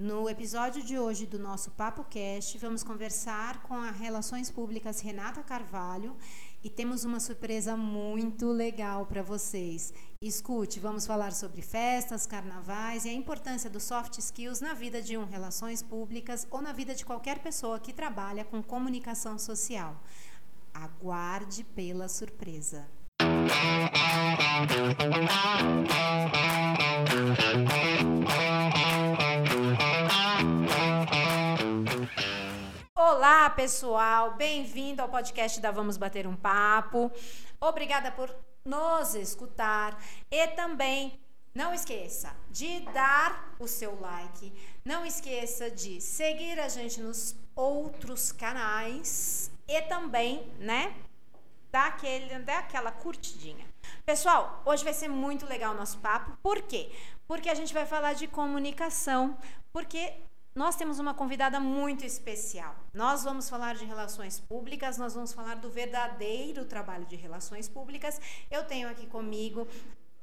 No episódio de hoje do nosso Papo Cast, vamos conversar com a Relações Públicas Renata Carvalho e temos uma surpresa muito legal para vocês. Escute, vamos falar sobre festas, carnavais e a importância dos soft skills na vida de um relações públicas ou na vida de qualquer pessoa que trabalha com comunicação social. Aguarde pela surpresa. Olá, pessoal, bem-vindo ao podcast da Vamos Bater um Papo. Obrigada por nos escutar e também não esqueça de dar o seu like, não esqueça de seguir a gente nos outros canais e também, né, dar, aquele, dar aquela curtidinha. Pessoal, hoje vai ser muito legal o nosso papo. Por quê? Porque a gente vai falar de comunicação, porque nós temos uma convidada muito especial. Nós vamos falar de relações públicas, nós vamos falar do verdadeiro trabalho de relações públicas. Eu tenho aqui comigo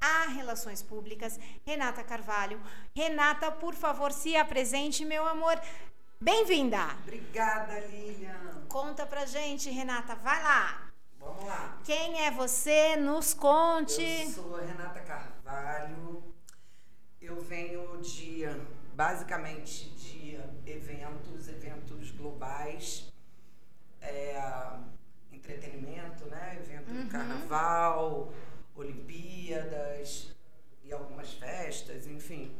a Relações Públicas, Renata Carvalho. Renata, por favor, se apresente, meu amor. Bem-vinda! Obrigada, Lilian. Conta pra gente, Renata, vai lá. Vamos lá. Quem é você? Nos conte. Eu sou Renata Carvalho. Eu venho de, basicamente, eventos, eventos globais, é, entretenimento, né? Evento Uhum. do carnaval, Olimpíadas e algumas festas, enfim.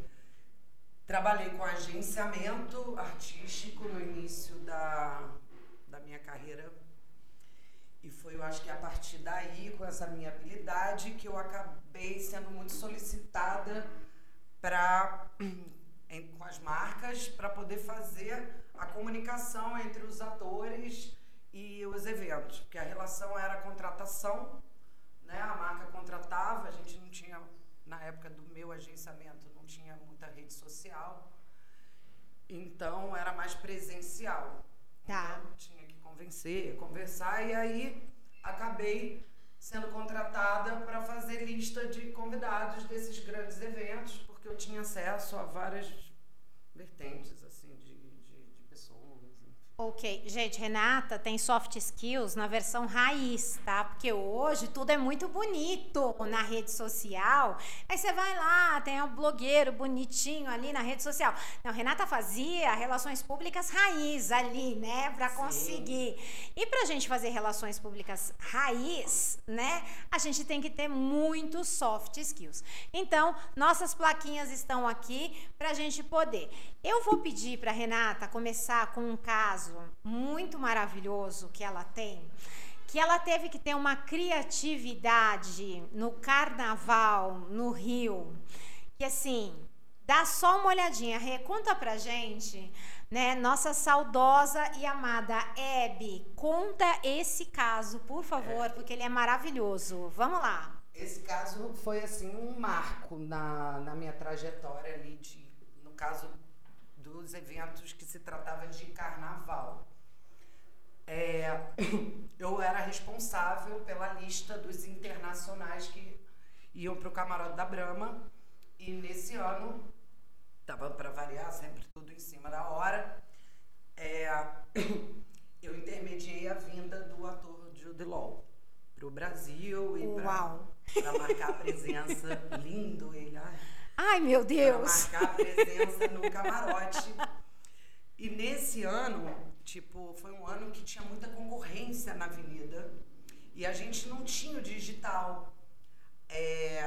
Trabalhei com agenciamento artístico no início da, da minha carreira e foi, eu acho que a partir daí, com essa minha habilidade, que eu acabei sendo muito solicitada para com as marcas para poder fazer a comunicação entre os atores e os eventos, porque a relação era contratação, né? A marca contratava, a gente não tinha na época do meu agenciamento não tinha muita rede social, então era mais presencial. Tá. Então, tinha que convencer, conversar e aí acabei sendo contratada para fazer lista de convidados desses grandes eventos, porque eu tinha acesso a várias vertentes assim de, de, de pessoas. enfim. Ok, gente, Renata tem soft skills na versão raiz, tá? Porque hoje tudo é muito bonito na rede social. Aí você vai lá, tem um blogueiro bonitinho ali na rede social. Não, Renata fazia relações públicas raiz ali, né? Pra Sim. conseguir. E pra gente fazer relações públicas raiz, né? A gente tem que ter muitos soft skills. Então, nossas plaquinhas estão aqui pra gente poder. Eu vou pedir pra Renata começar com um caso muito maravilhoso que ela tem, que ela teve que ter uma criatividade no carnaval no Rio, que assim, dá só uma olhadinha, Rê, conta pra gente, né, nossa saudosa e amada Hebe, conta esse caso, por favor, porque ele é maravilhoso. Vamos lá. Esse caso foi assim um marco na, na minha trajetória ali de, no caso dos eventos que se tratava de carnaval. É, eu era responsável pela lista dos internacionais que iam para o camarote da Brahma e nesse ano tava para variar sempre tudo em cima da hora. é, eu intermediei a vinda do ator Jude Law para o Brasil e para marcar a presença. Lindo ele, ai, Ai, meu Deus. marcar a presença no camarote. E nesse ano, tipo, foi um ano que tinha muita concorrência na avenida e a gente não tinha o digital. É,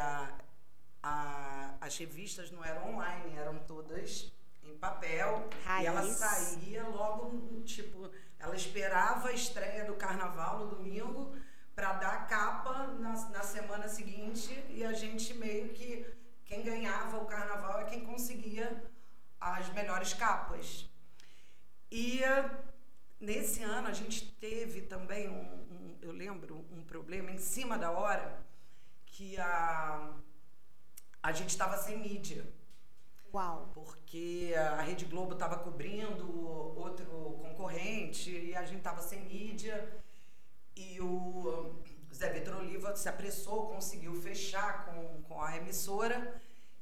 a- as revistas não eram online, eram todas em papel. E ela Raiz. saía logo, tipo, ela esperava a estreia do carnaval no domingo para dar capa na, na semana seguinte e a gente meio que quem ganhava o carnaval é quem conseguia as melhores capas. E eh, nesse ano a gente teve também um, um- eu lembro, um problema em cima da hora que a, a gente estava sem mídia Uau. porque a Rede Globo estava cobrindo outro concorrente e a gente estava sem mídia e o Zé Vitor Oliva se apressou, conseguiu fechar com, com a emissora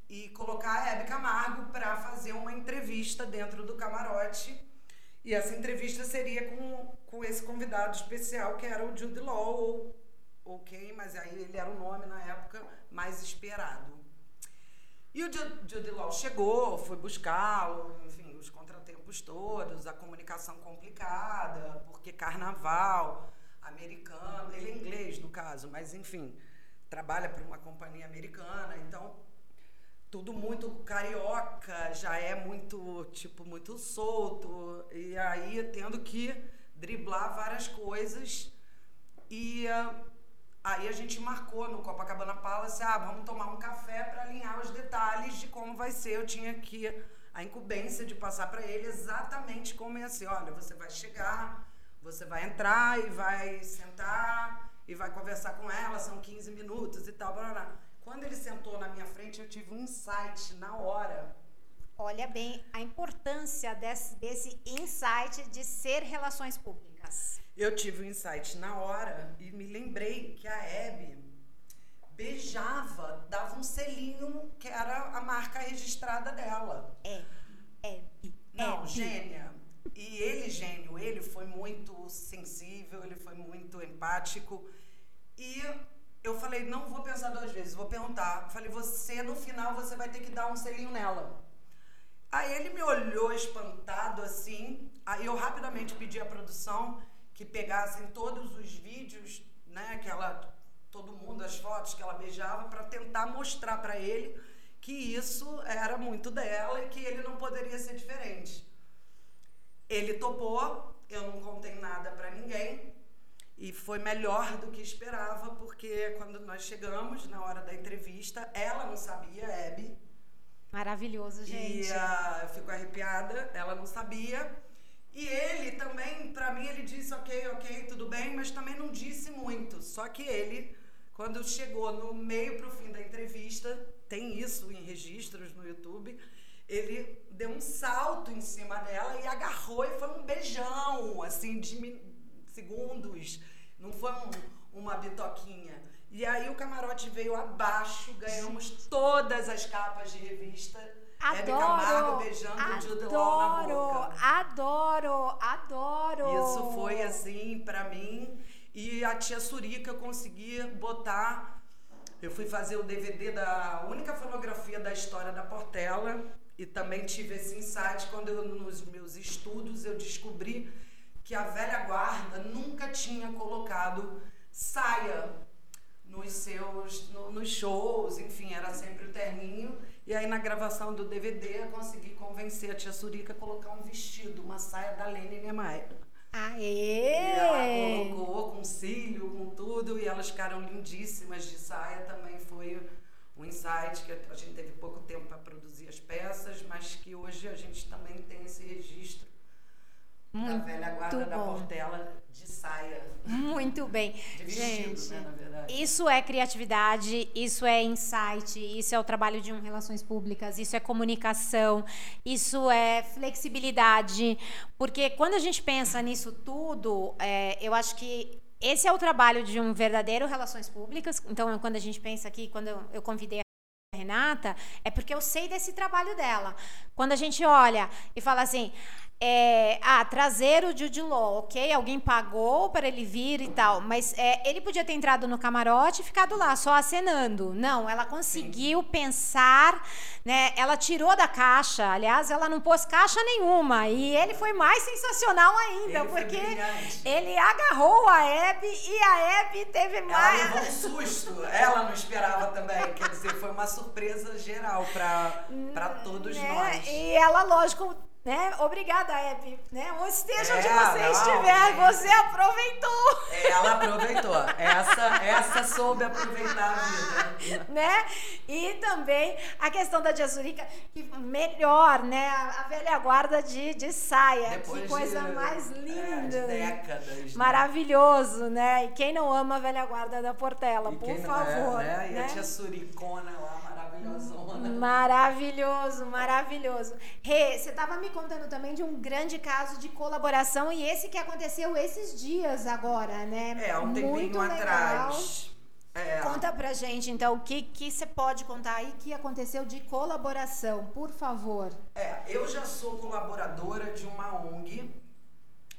e colocar a Hebe Camargo para fazer uma entrevista dentro do camarote. E essa entrevista seria com, com esse convidado especial que era o Jude Law, ou, ou quem, mas aí ele era o nome na época mais esperado. E o Jude Law chegou, foi buscá-lo, enfim, os contratempos todos, a comunicação complicada, porque carnaval americano, ele é inglês no caso, mas enfim, trabalha para uma companhia americana, então tudo muito carioca, já é muito, tipo, muito solto. E aí tendo que driblar várias coisas. E uh, aí a gente marcou no Copacabana Palace, ah, vamos tomar um café para alinhar os detalhes de como vai ser. Eu tinha que a incumbência de passar para ele exatamente como ia ser. Olha, você vai chegar, você vai entrar e vai sentar e vai conversar com ela, são 15 minutos e tal, blá. Quando ele sentou na minha frente, eu tive um insight na hora. Olha bem a importância desse, desse insight de ser relações públicas. Eu tive um insight na hora e me lembrei que a Hebe beijava, dava um selinho que era a marca registrada dela. É, Hebe. Não, Hebe. gênia. E ele, gênio, ele foi muito sensível, ele foi muito empático. E eu falei, não vou pensar duas vezes, vou perguntar. Falei, você no final você vai ter que dar um selinho nela. Aí ele me olhou espantado assim. Aí eu rapidamente pedi à produção que pegassem todos os vídeos, né, que ela todo mundo as fotos que ela beijava para tentar mostrar para ele que isso era muito dela e que ele não poderia ser diferente. Ele topou, eu não contei nada para ninguém. E foi melhor do que esperava, porque quando nós chegamos na hora da entrevista, ela não sabia, Abby. Maravilhoso, gente. E uh, eu fico arrepiada, ela não sabia. E ele também, para mim, ele disse ok, ok, tudo bem, mas também não disse muito. Só que ele, quando chegou no meio pro fim da entrevista, tem isso em registros no YouTube, ele deu um salto em cima dela e agarrou e foi um beijão, assim, de segundos, não foi um, uma bitoquinha. E aí o camarote veio abaixo, ganhamos todas as capas de revista. Adoro, Hebe Camargo beijando adoro, Jude Law na boca. Adoro, adoro. Isso foi assim para mim. E a tia Surica eu consegui botar. Eu fui fazer o DVD da única fonografia da história da Portela e também tive esse insight quando eu, nos meus estudos eu descobri que a velha guarda nunca tinha colocado saia nos seus no, nos shows, enfim, era sempre o terninho. E aí na gravação do DVD eu consegui convencer a tia Surica a colocar um vestido, uma saia da Lene Niemeyer. Aê! E ela colocou com cílio, com tudo, e elas ficaram lindíssimas de saia. Também foi um insight que a gente teve pouco tempo para produzir as peças, mas que hoje a gente também tem esse registro muito da velha guarda bom. da Portela de saia. Muito bem. De vestido, Gente, né, na verdade. Isso é criatividade, isso é insight, isso é o trabalho de um relações públicas, isso é comunicação, isso é flexibilidade. Porque quando a gente pensa nisso tudo, é, eu acho que esse é o trabalho de um verdadeiro relações públicas. Então, quando a gente pensa aqui, quando eu, convidei a Renata, é porque eu sei desse trabalho dela. Quando a gente olha e fala assim, é, ah, trazer o Jude Law, ok? Alguém pagou para ele vir e tal, mas é, ele podia ter entrado no camarote e ficado lá só acenando. Não, ela conseguiu Sim. pensar, né? Ela tirou da caixa, aliás, ela não pôs caixa nenhuma e ele foi mais sensacional ainda, ele porque ele agarrou a Abby e a Abby teve mais. Ela levou um susto, ela não esperava também, quer dizer, foi uma surpresa geral para todos né? nós. E ela, lógico né? Obrigada, Hebe. Né? Onde esteja é, onde você estiver, você aproveitou. É, ela aproveitou. Essa, essa soube aproveitar a vida. Né? E também a questão da Diazurica, que melhor, né? A velha guarda de, de saia. Depois que coisa de, mais linda. É, de décadas. Né? Maravilhoso, né? E quem não ama a velha guarda da Portela, e por é, favor. É, né? E né? a tia Suricona lá, maravilhosona. Maravilhoso, maravilhoso. Rê, você estava me contando também de um grande caso de colaboração e esse que aconteceu esses dias agora, né? É, um tempinho Muito atrás. É. Conta pra gente, então, o que que você pode contar aí que aconteceu de colaboração, por favor. É, eu já sou colaboradora de uma ONG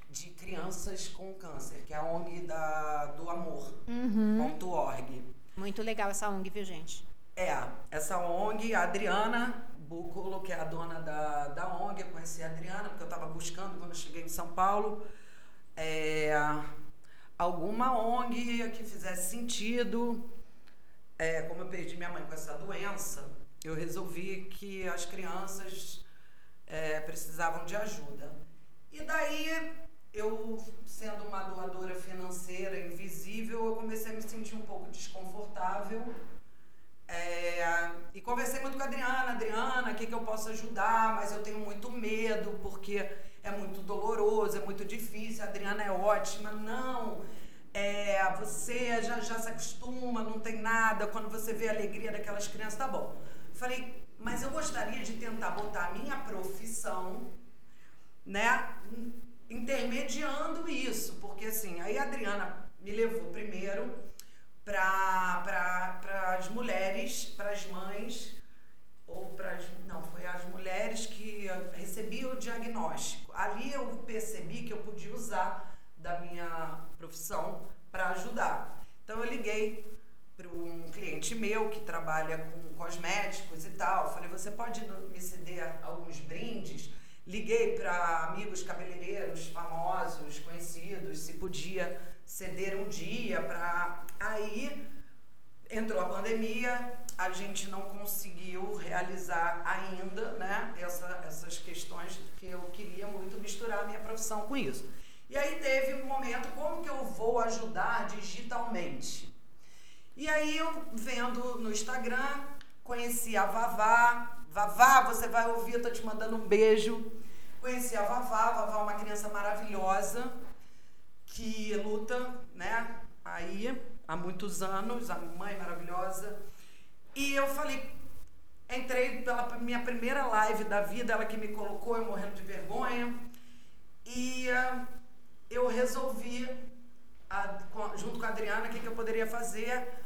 de crianças com câncer, que é a ONG da, do amor.org. Muito legal essa ONG, viu, gente? É, essa ONG, a Adriana Bucolo, que é a dona da, da ONG, eu conheci a Adriana, porque eu estava buscando quando eu cheguei em São Paulo. É, alguma ONG que fizesse sentido. É, como eu perdi minha mãe com essa doença, eu resolvi que as crianças é, precisavam de ajuda. E daí, eu, sendo uma doadora financeira invisível, eu comecei a me sentir um pouco desconfortável. É, e conversei muito com a Adriana, Adriana, o que, que eu posso ajudar, mas eu tenho muito medo, porque é muito doloroso, é muito difícil, a Adriana é ótima. Não, é, você já, já se acostuma, não tem nada, quando você vê a alegria daquelas crianças, tá bom. Falei, mas eu gostaria de tentar botar a minha profissão, né, intermediando isso, porque assim, aí a Adriana me levou primeiro para as mulheres, para as mães, ou para não, foi as mulheres que recebiam o diagnóstico. Ali eu percebi que eu podia usar da minha profissão para ajudar. Então eu liguei para um cliente meu que trabalha com cosméticos e tal. Falei, você pode me ceder alguns brindes? Liguei para amigos cabeleireiros famosos, conhecidos, se podia ceder um dia para. Aí entrou a pandemia, a gente não conseguiu realizar ainda né, essa, essas questões que eu queria muito misturar a minha profissão com isso. E aí teve um momento, como que eu vou ajudar digitalmente? E aí eu vendo no Instagram, conheci a Vavá. Vavá, você vai ouvir, eu tô te mandando um beijo. Conheci a Vavá, a Vavá é uma criança maravilhosa que luta, né, aí há muitos anos, a mãe maravilhosa. E eu falei, entrei pela minha primeira live da vida, ela que me colocou, eu morrendo de vergonha. E uh, eu resolvi, a, junto com a Adriana, o que, que eu poderia fazer.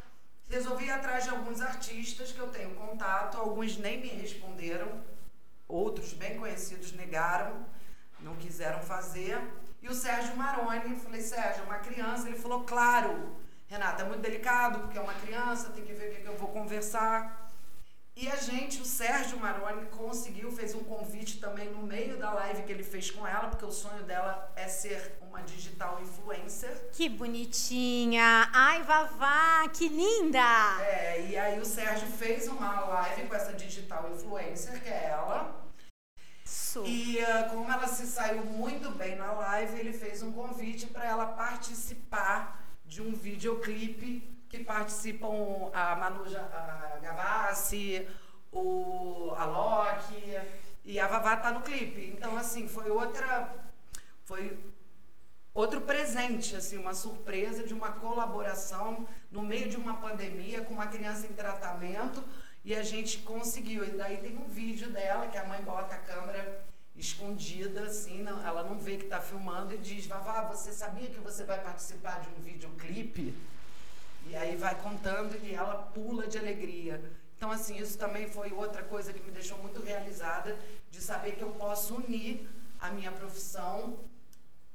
Resolvi ir atrás de alguns artistas que eu tenho contato, alguns nem me responderam, outros bem conhecidos negaram, não quiseram fazer. E o Sérgio Maroni, falei, Sérgio, é uma criança. Ele falou, claro, Renata, é muito delicado, porque é uma criança, tem que ver o que, eu vou conversar. E a gente, o Sérgio Maroni, conseguiu, fez um convite também no meio da live que ele fez com ela, porque o sonho dela é ser uma digital influencer. Que bonitinha! Ai, Vavá, que linda! É, e aí o Sérgio fez uma live com essa digital influencer, que é ela. Isso. E uh, como ela se saiu muito bem na live, ele fez um convite para ela participar de um videoclipe que participam a Manu a Gavassi, o Alok e a Vavá tá no clipe. Então assim, foi outra foi outro presente, assim, uma surpresa de uma colaboração no meio de uma pandemia com uma criança em tratamento e a gente conseguiu. E daí tem um vídeo dela que a mãe bota a câmera escondida, assim, não, ela não vê que está filmando e diz, Vavá, você sabia que você vai participar de um videoclipe? E aí vai contando e ela pula de alegria. Então, assim, isso também foi outra coisa que me deixou muito realizada, de saber que eu posso unir a minha profissão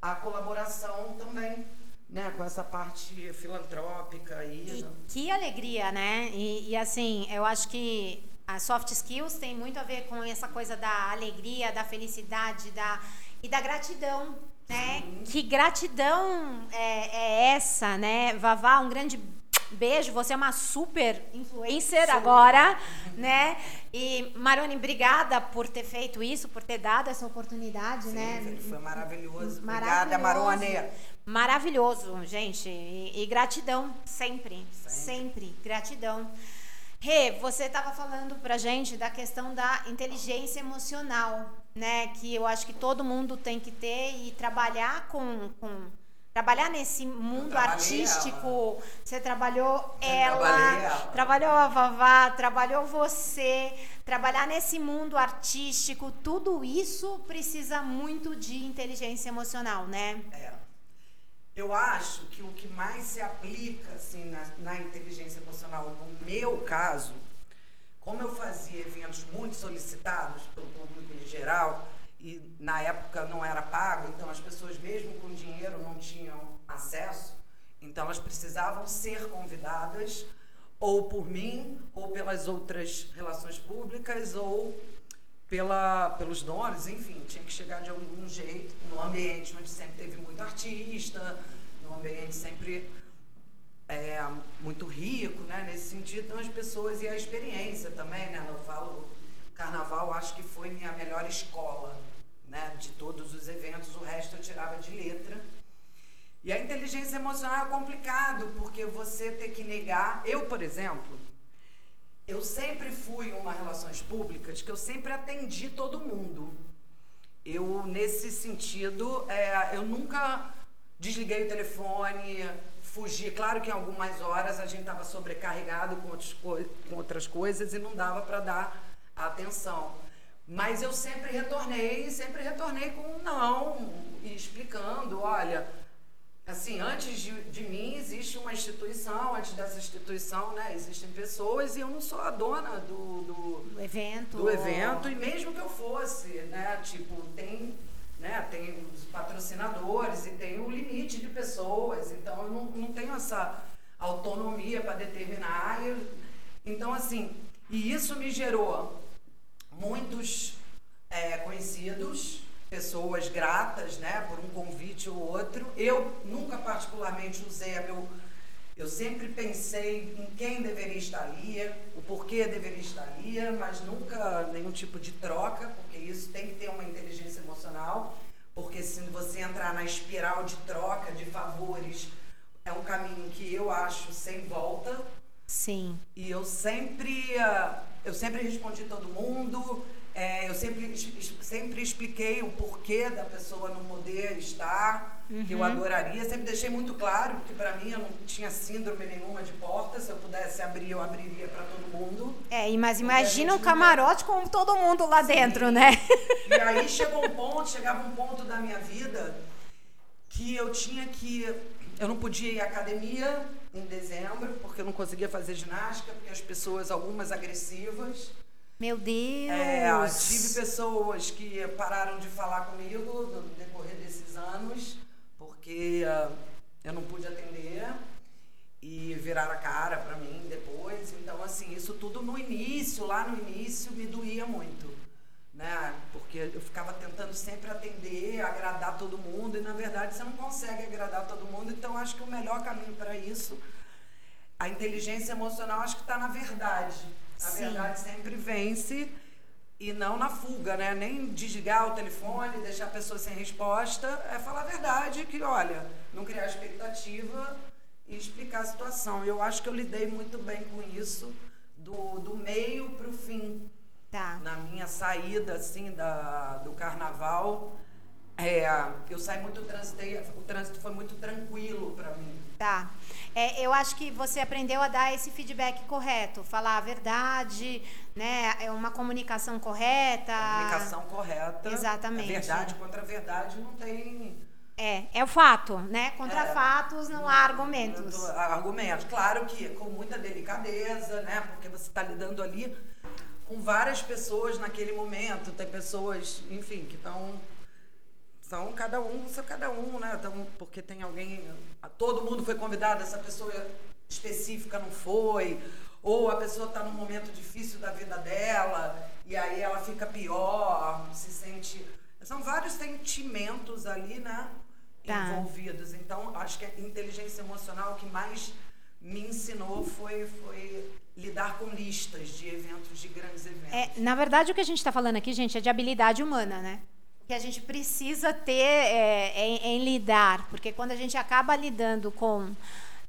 à colaboração também, né, com essa parte filantrópica aí. E né? que alegria, né? E, e assim, eu acho que a soft skills tem muito a ver com essa coisa da alegria, da felicidade, da e da gratidão, né? Sim. Que gratidão é, é, essa, né? Vavá, um grande beijo. Você é uma super influencer agora, né? E Maroni, obrigada por ter feito isso, por ter dado essa oportunidade, Sim, né? Foi maravilhoso. Maravilhoso. Obrigada, Marone. Maravilhoso, gente. E, e gratidão sempre, sempre, Sempre. gratidão. Rê, você estava falando pra gente da questão da inteligência emocional, né? Que eu acho que todo mundo tem que ter e trabalhar com, com trabalhar nesse mundo artístico. Você trabalhou ela, ela. trabalhou a Vavá, trabalhou você. Trabalhar nesse mundo artístico, tudo isso precisa muito de inteligência emocional, né? É. Eu acho que o que mais se aplica assim, na, na inteligência emocional, no meu caso, como eu fazia eventos muito solicitados pelo público em geral, e na época não era pago, então as pessoas, mesmo com dinheiro, não tinham acesso, então elas precisavam ser convidadas ou por mim, ou pelas outras relações públicas, ou pela, pelos donos, enfim, tinha que chegar de algum jeito, no ambiente onde sempre teve muito artista, num ambiente sempre é, muito rico, né, nesse sentido, então as pessoas e a experiência também, né, eu falo, carnaval acho que foi minha melhor escola, né, de todos os eventos, o resto eu tirava de letra, e a inteligência emocional é complicado, porque você ter que negar, eu, por exemplo, eu sempre fui uma relações públicas que eu sempre atendi todo mundo. Eu, nesse sentido, é, eu nunca desliguei o telefone, fugi. Claro que em algumas horas a gente estava sobrecarregado com, outros, com outras coisas e não dava para dar atenção. Mas eu sempre retornei, sempre retornei com um não, e explicando, olha, assim, antes de, de, mim existe uma instituição, antes dessa instituição, né, existem pessoas e eu não sou a dona do, do, do evento. Do evento, e mesmo que eu fosse, né, tipo, tem, né, tem os patrocinadores e tem o limite de pessoas, então eu não, não tenho essa autonomia para determinar. Eu, então, assim, e isso me gerou muitos é, conhecidos, pessoas gratas, né, por um convite ou outro. Eu nunca particularmente usei a meu eu sempre pensei em quem deveria estar ali, o porquê deveria estar ali, mas nunca nenhum tipo de troca, porque isso tem que ter uma inteligência emocional, porque se você entrar na espiral de troca, de favores, é um caminho que eu acho sem volta. Sim. E eu sempre, eu sempre respondi todo mundo, é, eu sempre, sempre expliquei o porquê da pessoa não poder estar, uhum. que eu uhum. adoraria. Sempre deixei muito claro que para mim eu não tinha síndrome nenhuma de porta. Se eu pudesse abrir, eu abriria para todo mundo. É, mas imagina um camarote com todo mundo lá Sim. dentro, né? E aí chegou um ponto, chegava um ponto da minha vida que eu tinha que. Eu não podia ir à academia em dezembro, porque eu não conseguia fazer ginástica, porque as pessoas, algumas agressivas, meu Deus! É, tive pessoas que pararam de falar comigo no decorrer desses anos, porque uh, eu não pude atender e viraram a cara para mim depois. Então, assim, isso tudo no início, lá no início, me doía muito. Né? Porque eu ficava tentando sempre atender, agradar todo mundo, e na verdade você não consegue agradar todo mundo. Então, acho que o melhor caminho para isso, a inteligência emocional, acho que está na verdade a Sim. verdade sempre vence e não na fuga, né? Nem desligar o telefone, deixar a pessoa sem resposta, é falar a verdade, que olha, não criar expectativa e explicar a situação. Eu acho que eu lidei muito bem com isso, do, do meio para o fim. Tá. Na minha saída, assim, da, do carnaval, é, eu saí muito, transitei, o trânsito foi muito tranquilo para mim. Tá. É, eu acho que você aprendeu a dar esse feedback correto, falar a verdade, né? É uma comunicação correta. Comunicação correta. Exatamente. A verdade contra a verdade não tem. É, é o fato, né? Contra é, fatos não há argumentos. Argumentos. Claro que com muita delicadeza, né? Porque você está lidando ali com várias pessoas naquele momento. Tem pessoas, enfim, que estão são cada um, são cada um, né? Então, porque tem alguém, todo mundo foi convidado, essa pessoa específica não foi, ou a pessoa está num momento difícil da vida dela e aí ela fica pior, se sente. São vários sentimentos ali, né? Tá. Envolvidos. Então, acho que a inteligência emocional que mais me ensinou foi, foi lidar com listas de eventos, de grandes eventos. É, na verdade, o que a gente está falando aqui, gente, é de habilidade humana, né? Que a gente precisa ter é, em, em, lidar, porque quando a gente acaba lidando com,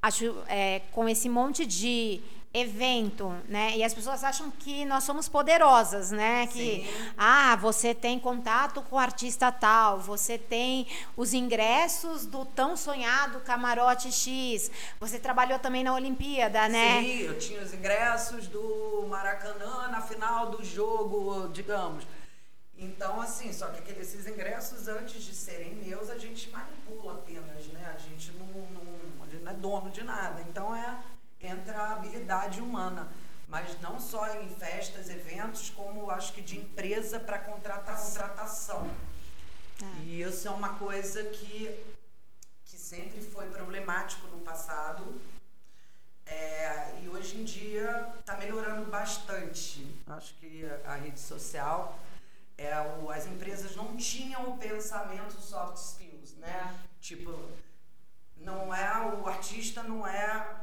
acho, é, com esse monte de evento, né? E as pessoas acham que nós somos poderosas, né? Que Sim. ah, você tem contato com o artista tal, você tem os ingressos do tão sonhado camarote X, você trabalhou também na Olimpíada, né? Sim, eu tinha os ingressos do Maracanã na final do jogo, digamos. Então, assim, só que aqueles, esses ingressos, antes de serem meus, a gente manipula apenas, né? A gente não, não, a gente não é dono de nada. Então, é, entra a habilidade humana. Mas não só em festas, eventos, como acho que de empresa para contratar contratação. É. E isso é uma coisa que, que sempre foi problemático no passado. É, e hoje em dia está melhorando bastante. Acho que a rede social é, o, as empresas não tinham o pensamento soft skills, né? Tipo, não é o artista não é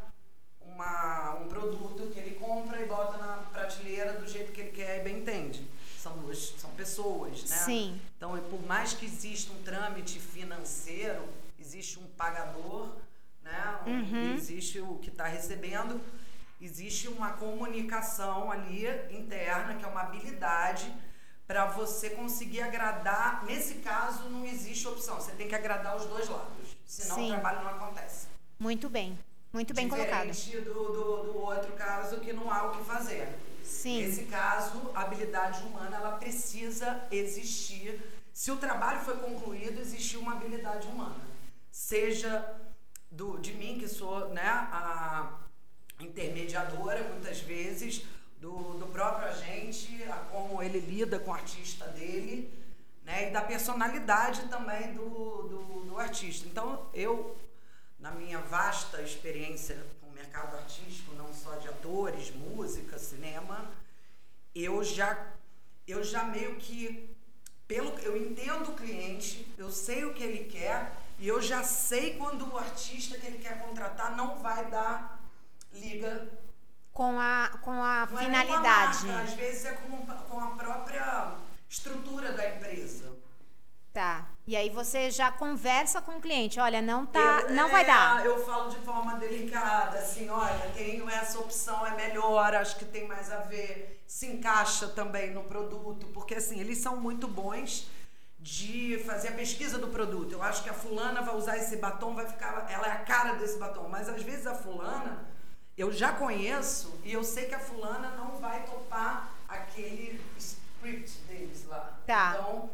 uma, um produto que ele compra e bota na prateleira do jeito que ele quer e bem entende. São duas, são pessoas, né? Sim. Então, por mais que exista um trâmite financeiro, existe um pagador, né? Uhum. Existe o que está recebendo, existe uma comunicação ali interna que é uma habilidade para você conseguir agradar. Nesse caso, não existe opção. Você tem que agradar os dois lados. Senão Sim. o trabalho não acontece. Muito bem. Muito bem colocado. Diferente do, do, do, outro caso que não há o que fazer. Sim. Nesse caso, a habilidade humana ela precisa existir. Se o trabalho foi concluído, existe uma habilidade humana. Seja do, de mim, que sou né, a intermediadora, muitas vezes, do, do próprio agente, a como ele lida com o artista dele, né? E da personalidade também do, do, do artista. Então, eu, na minha vasta experiência com o mercado artístico, não só de atores, música, cinema, eu já, eu já meio que pelo eu entendo o cliente, eu sei o que ele quer e eu já sei quando o artista que ele quer contratar não vai dar liga com a, com a Não finalidade. É com a marca, às vezes é com, com a própria estrutura da empresa. Tá. E aí você já conversa com o cliente, olha, não tá, eu, não é, vai dar. Eu falo de forma delicada, assim, olha, tenho essa opção, é melhor, acho que tem mais a ver, se encaixa também no produto, porque assim, eles são muito bons de fazer a pesquisa do produto. Eu acho que a fulana vai usar esse batom, vai ficar, ela é a cara desse batom, mas às vezes a fulana eu já conheço e eu sei que a fulana não vai topar aquele script deles lá. Tá. Então,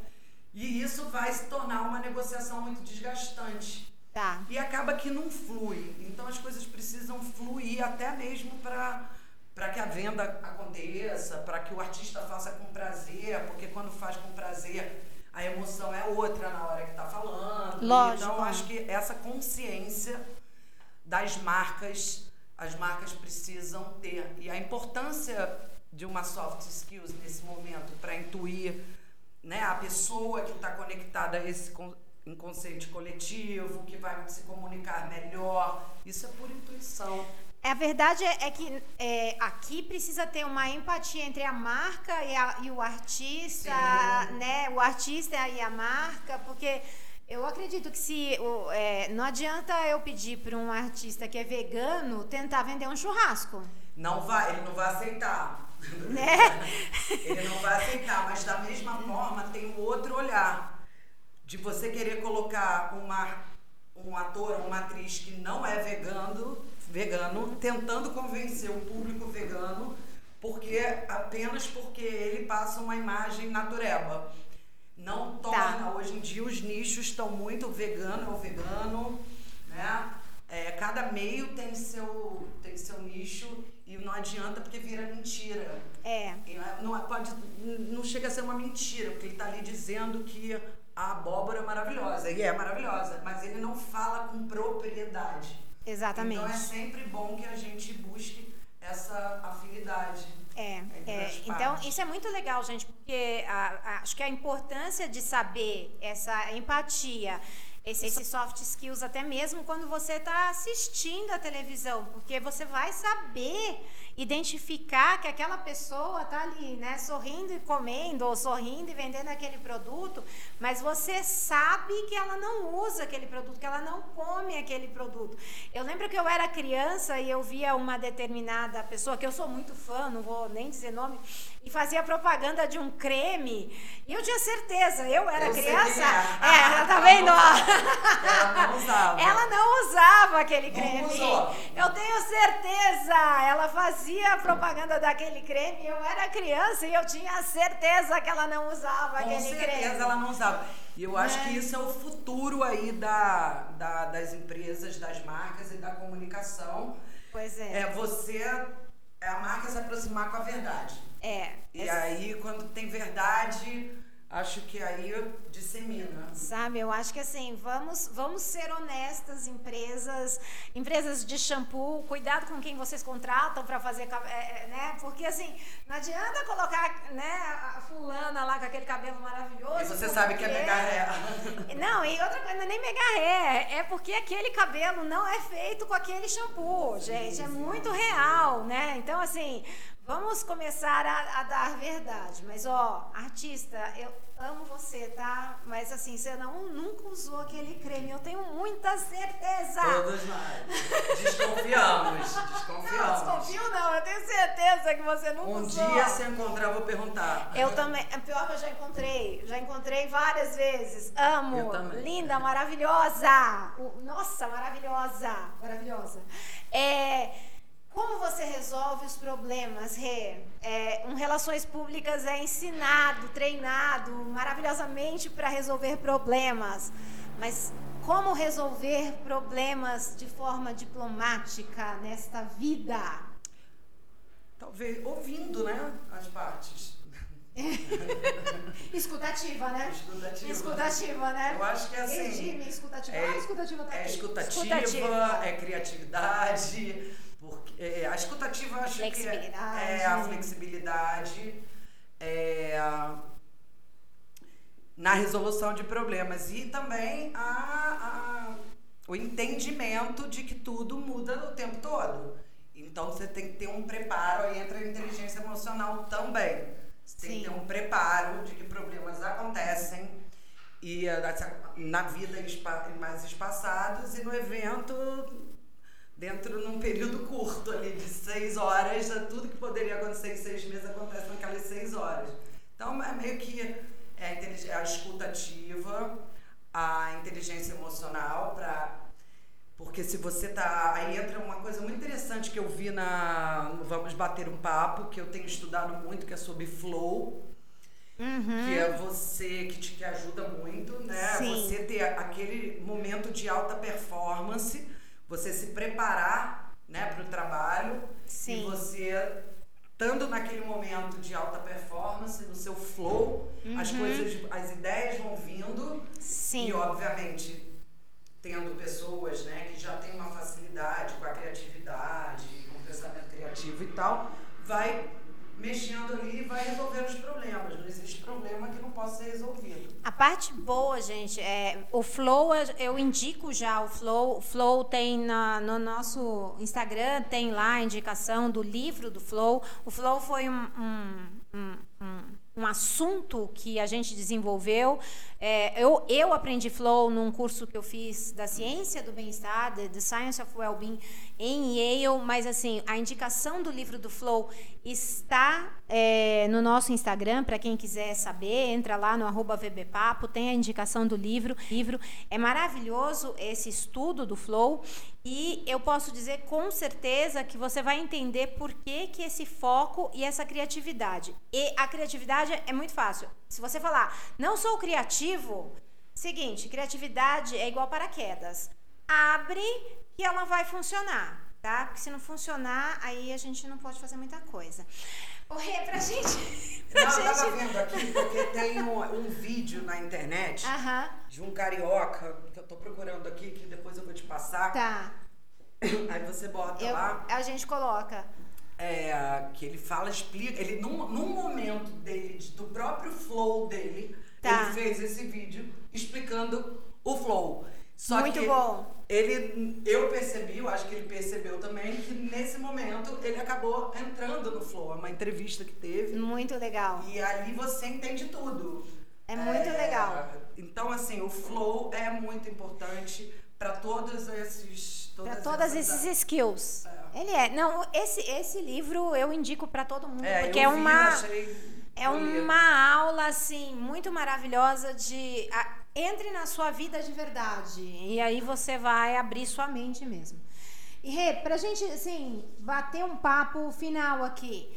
e isso vai se tornar uma negociação muito desgastante. Tá. E acaba que não flui. Então as coisas precisam fluir até mesmo para para que a venda aconteça, para que o artista faça com prazer, porque quando faz com prazer, a emoção é outra na hora que está falando. Lógico. Então acho que essa consciência das marcas as marcas precisam ter. E a importância de uma soft skills nesse momento para intuir né, a pessoa que está conectada a esse inconsciente coletivo, que vai se comunicar melhor. Isso é por intuição. A verdade é, é que é, aqui precisa ter uma empatia entre a marca e, a, e o artista, Sim. né? O artista e a marca, porque eu acredito que se é, não adianta eu pedir para um artista que é vegano tentar vender um churrasco. Não vai, ele não vai aceitar. Né? ele não vai aceitar, mas da mesma forma tem um outro olhar de você querer colocar uma, um ator ou uma atriz que não é vegano, vegano, tentando convencer o público vegano, porque apenas porque ele passa uma imagem natureba não torna. Tá. Hoje em dia os nichos estão muito vegano ou vegano, né? É, cada meio tem seu, tem seu nicho e não adianta porque vira mentira. É. Não, é, pode, não chega a ser uma mentira, porque ele está ali dizendo que a abóbora é maravilhosa. E é maravilhosa, mas ele não fala com propriedade. Exatamente. Então é sempre bom que a gente busque essa afinidade. É, é, então isso é muito legal, gente, porque a, a, acho que a importância de saber essa empatia, esse, esse soft skills, até mesmo quando você está assistindo a televisão, porque você vai saber identificar que aquela pessoa está ali, né, sorrindo e comendo, ou sorrindo e vendendo aquele produto, mas você sabe que ela não usa aquele produto, que ela não come aquele produto. Eu lembro que eu era criança e eu via uma determinada pessoa, que eu sou muito fã, não vou nem dizer nome, e fazia propaganda de um creme. E eu tinha certeza, eu era eu criança. É. é, ela tá vendo? Ela não usava. Ela não usava aquele creme. Eu tenho certeza. Ela fazia propaganda daquele creme, eu era criança e eu tinha certeza que ela não usava Com aquele certeza creme. ela não usava. E eu acho Né? que isso é o futuro aí da, da- das empresas, das marcas e da comunicação. Pois é. É você, é a marca se aproximar com a verdade. É. E Esse- aí, quando tem verdade, acho que aí dissemina. Sabe, eu acho que assim, vamos, vamos ser honestas, empresas, empresas de shampoo, cuidado com quem vocês contratam para fazer, é, é, né? Porque assim, não adianta colocar, né, a fulana lá com aquele cabelo maravilhoso. E você sabe que é porque- mega ré. Não, e outra coisa, não é nem mega ré, é porque aquele cabelo não é feito com aquele shampoo, gente, é muito real, né? Então, assim, vamos começar a, a dar verdade. Mas, ó, artista, eu amo você, tá? Mas, assim, você não, nunca usou aquele creme, eu tenho muita certeza. Todos nós. Desconfiamos. Não, Desconfiamos. desconfio não, eu tenho certeza que você nunca Um usou. dia, se eu encontrar, eu vou perguntar. Eu também. É pior que eu já encontrei. Já encontrei várias vezes. Amo. Eu também. Linda, maravilhosa. Nossa, maravilhosa. Maravilhosa. É, como você resolve os problemas, Rê? É, um Relações Públicas é ensinado, treinado maravilhosamente para resolver problemas. Mas como resolver problemas de forma diplomática nesta vida? Talvez ouvindo, né? As partes. Escutativa, né? Escutativa. Escutativa, né? Eu acho que é assim. Regime escutativa. É, ah, escutativa tá é aqui. escutativa, é criatividade. Porque, é, a escutativa eu acho que é, Flexibilidade. é a flexibilidade. É, na resolução de problemas e também a, a- o entendimento de que tudo muda o tempo todo. Então você tem que ter um preparo, aí entra a inteligência emocional também. Você tem Sim. que ter um preparo de que problemas acontecem e eh, na vida mais espaçados e no evento dentro num período curto ali de seis horas, tudo que poderia acontecer em seis meses acontece naquelas seis horas. Então é meio que é a, intelig- a escuta ativa, a inteligência emocional para porque se você tá. Aí entra uma coisa muito interessante que eu vi na. Vamos Bater um Papo, que eu tenho estudado muito, que é sobre flow. Uhum. Que é você que te que ajuda muito, né? Sim. Você ter aquele momento de alta performance, você se preparar, né, para o trabalho Sim. e você estando naquele momento de alta performance, no seu flow, as coisas, as ideias vão vindo Uhum. Sim. e obviamente tendo pessoas, né, que já têm uma facilidade com a criatividade, com o pensamento criativo e tal, vai mexendo ali vai resolvendo os problemas. Não existe problema que não possa ser resolvido. A parte boa, gente, é o Flow, eu indico já o Flow. O Flow tem na- no nosso Instagram, tem lá a indicação do livro do Flow. O Flow foi um, um, um- um assunto que a gente desenvolveu. É, eu, eu aprendi Flow num curso que eu fiz da ciência do bem-estar, The, Science of Wellbeing, em Yale, mas assim, a indicação do livro do Flow está é, no nosso Instagram, para quem quiser saber, entra lá no arroba VBPapo, tem a indicação do livro. livro. É maravilhoso esse estudo do Flow e eu posso dizer com certeza que você vai entender por que, que esse foco e essa criatividade. E a criatividade é muito fácil. Se você falar, não sou criativo, seguinte, criatividade é igual paraquedas. Abre que ela vai funcionar, tá? Porque se não funcionar, aí a gente não pode fazer muita coisa. O Rê, pra gente. Pra Não, eu gente. tava vendo aqui porque tem um, um vídeo na internet Aham, de um carioca, que eu tô procurando aqui, que depois eu vou te passar. tá. Aí você bota Eu, lá. a gente coloca. É, que ele fala, explica. Ele, num, num momento dele, de- do próprio flow dele, Tá. ele fez esse vídeo explicando o flow. Só Muito que bom. Ele, eu percebi, eu acho que ele percebeu também, que nesse momento ele acabou entrando no flow. É uma entrevista que teve. Muito legal. E ali você entende tudo. É muito legal. Então, assim, o flow é muito importante para todos esses. Para todas todos essas- esses skills. Ele é. Não, esse, esse livro eu indico para todo mundo, É, porque eu é uma. achei É uma aula, assim, muito maravilhosa de. a- entre na sua vida de verdade. E aí você vai abrir sua mente mesmo. E Rê, pra gente, assim, bater um papo final aqui.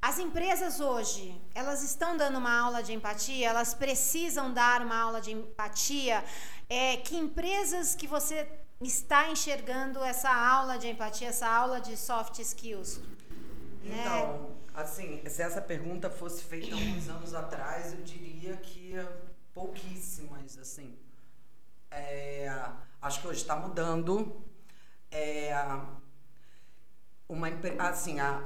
As empresas hoje, elas estão dando uma aula de empatia, elas precisam dar uma aula de empatia. É, que empresas que você está enxergando essa aula de empatia, essa aula de soft skills? Né? Então, assim, se essa pergunta fosse feita alguns anos atrás, eu diria que pouquíssimas, assim. É, acho que hoje está mudando. É, uma, assim, a,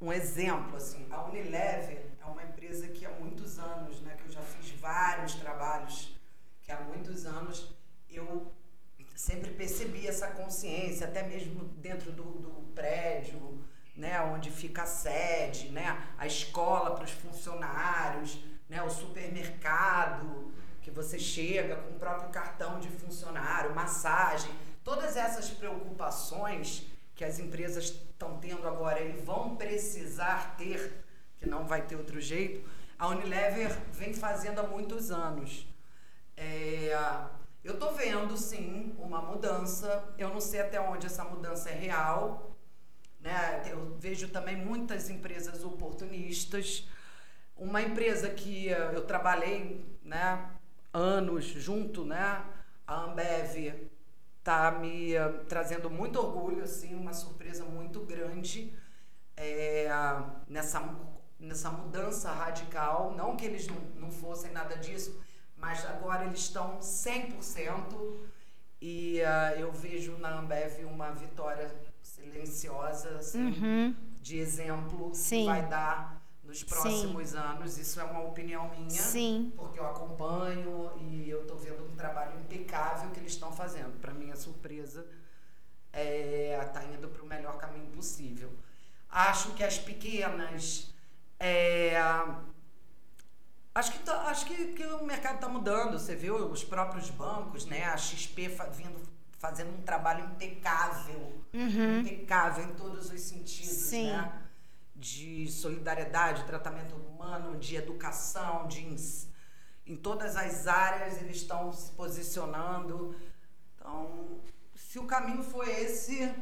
um exemplo, assim, a Unilever é uma empresa que há muitos anos, né, que eu já fiz vários trabalhos, que há muitos anos eu sempre percebi essa consciência, até mesmo dentro do, do prédio, né, onde fica a sede, né, a escola para os funcionários, né, o supermercado que você chega com o próprio cartão de funcionário, massagem, todas essas preocupações que as empresas estão tendo agora e vão precisar ter, que não vai ter outro jeito, a Unilever vem fazendo há muitos anos. É, eu estou vendo, sim, uma mudança. Eu não sei até onde essa mudança é real. Né? Eu vejo também muitas empresas oportunistas. Uma empresa que eu trabalhei né, anos junto, né, a Ambev, está me uh, trazendo muito orgulho, assim, uma surpresa muito grande é, nessa, nessa mudança radical. Não que eles não, não fossem nada disso, mas agora eles estão 100% e uh, eu vejo na Ambev uma vitória silenciosa, assim, uhum. de exemplo Sim. que vai dar nos próximos Sim. anos. Isso é uma opinião minha, Sim. porque eu acompanho e eu estou vendo um trabalho impecável que eles estão fazendo. Para minha surpresa, está é, tá indo para o melhor caminho possível. Acho que as pequenas. É, acho que, tá, acho que, que o mercado está mudando. Você viu os próprios bancos, né? A XP vindo fazendo um trabalho impecável, uhum. impecável em todos os sentidos, Sim. né? de solidariedade, tratamento humano, de educação, de em todas as áreas eles estão se posicionando. Então, se o caminho foi esse,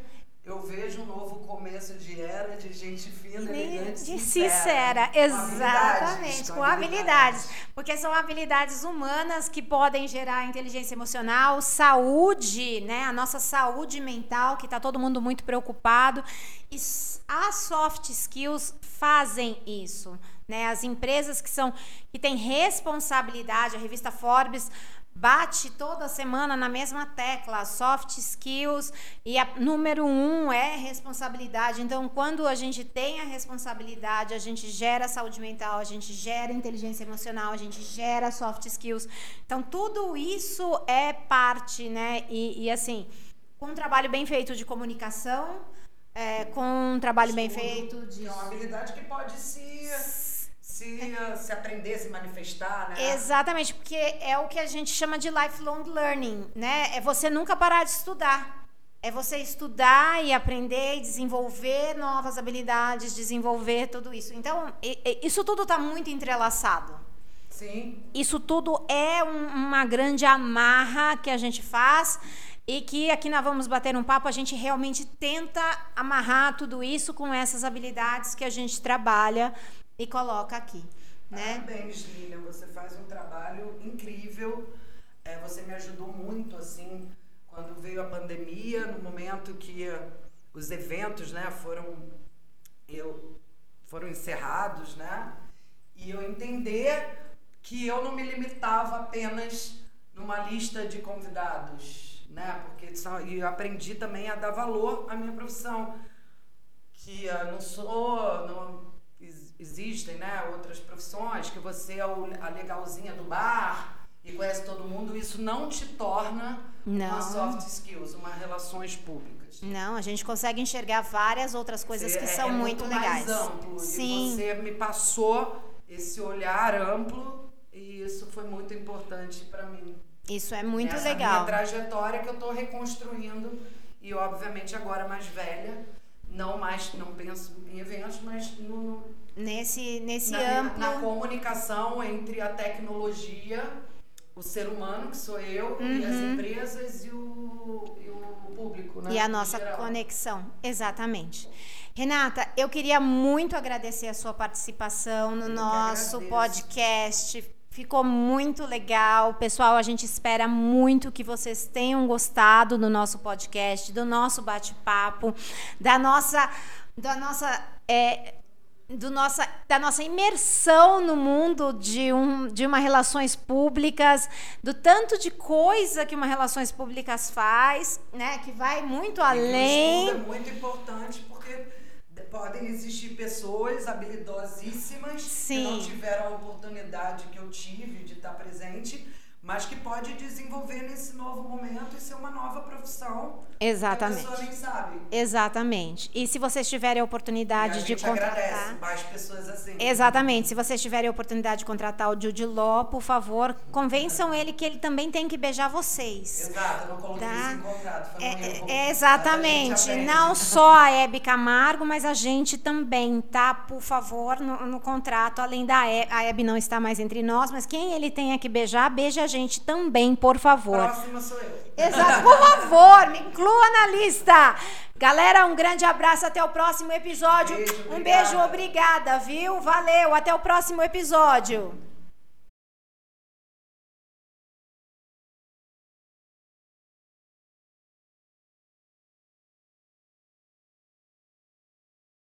eu vejo um novo começo de era de gente fina, elegante, de sincera. sincera. Exatamente, com, habilidades, habilidades. Porque são habilidades humanas que podem gerar inteligência emocional, saúde, né? A nossa saúde mental, que está todo mundo muito preocupado. E as soft skills fazem isso. Né? As empresas que são que têm responsabilidade, a revista Forbes bate toda semana na mesma tecla, soft skills, e a número um é responsabilidade. Então, quando a gente tem a responsabilidade, a gente gera saúde mental, a gente gera inteligência emocional, a gente gera soft skills. Então, tudo isso é parte, né? E, e assim, com um trabalho bem feito de comunicação, é, com um trabalho Estudo, bem feito de. É uma habilidade que pode se se, se aprender, se manifestar, né? Exatamente, porque é o que a gente chama de lifelong learning, né? É você nunca parar de estudar. É você estudar e aprender e desenvolver novas habilidades, desenvolver tudo isso. Então, isso tudo está muito entrelaçado. Sim. Isso tudo é um, uma grande amarra que a gente faz e que aqui nós vamos bater um papo, a gente realmente tenta amarrar tudo isso com essas habilidades que a gente trabalha e coloca aqui. Né? Parabéns, Lilian. Você faz um trabalho incrível. É, você me ajudou muito, assim, quando veio a pandemia, no momento que os eventos, né, foram eu foram encerrados, né? E eu entender que eu não me limitava apenas numa lista de convidados, né? Porque e aprendi também a dar valor à minha profissão, que eu não sou, não, né, outras profissões, que você é a legalzinha do bar e conhece todo mundo, isso não te torna não. uma soft skills, uma relações públicas. Não, a gente consegue enxergar várias outras coisas você que são é muito, muito legais. Mais amplo, Sim. Você me passou esse olhar amplo e isso foi muito importante para mim. Isso é muito Nessa legal. Minha trajetória que eu estou reconstruindo e obviamente agora mais velha, não mais não penso em eventos, mas no nesse, nesse na, amplo. Na comunicação entre a tecnologia o ser humano, que sou eu, e as Uhum. empresas e o, e o público, né? E a nossa conexão, exatamente. Renata, eu queria muito agradecer a sua participação no Eu nosso podcast. Ficou muito legal. Pessoal, a gente espera muito que vocês tenham gostado do nosso podcast, do nosso bate-papo, da nossa, da nossa é, do nossa, da nossa imersão no mundo de, um, de uma relações públicas, do tanto de coisa que uma relações públicas faz, né? Que vai muito E que além. estudo é muito importante porque podem existir pessoas habilidosíssimas que Sim. não tiveram a oportunidade que eu tive de estar presente, mas que pode desenvolver nesse novo momento e ser uma nova profissão. Exatamente. Que a pessoa nem sabe. Exatamente. E se vocês tiverem a E a oportunidade de gente contratar. agradece mais pessoas assim. Exatamente. Se vocês tiverem a oportunidade de contratar o Jude Law, por favor, convençam ele que ele também tem que beijar vocês. Exato, eu não coloquei Tá? isso em contrato. É, é, é, exatamente. Não só a Hebe Camargo, mas a gente também, tá? Por favor, no, no contrato, além da Hebe, a Hebe não está mais entre nós, mas quem ele tenha que beijar, beije a gente também, por favor. Próxima sou eu. Exato, por favor, me inclua na lista. Galera, um grande abraço, até o próximo episódio. Beijo, um beijo, obrigada, viu? Valeu, até o próximo episódio.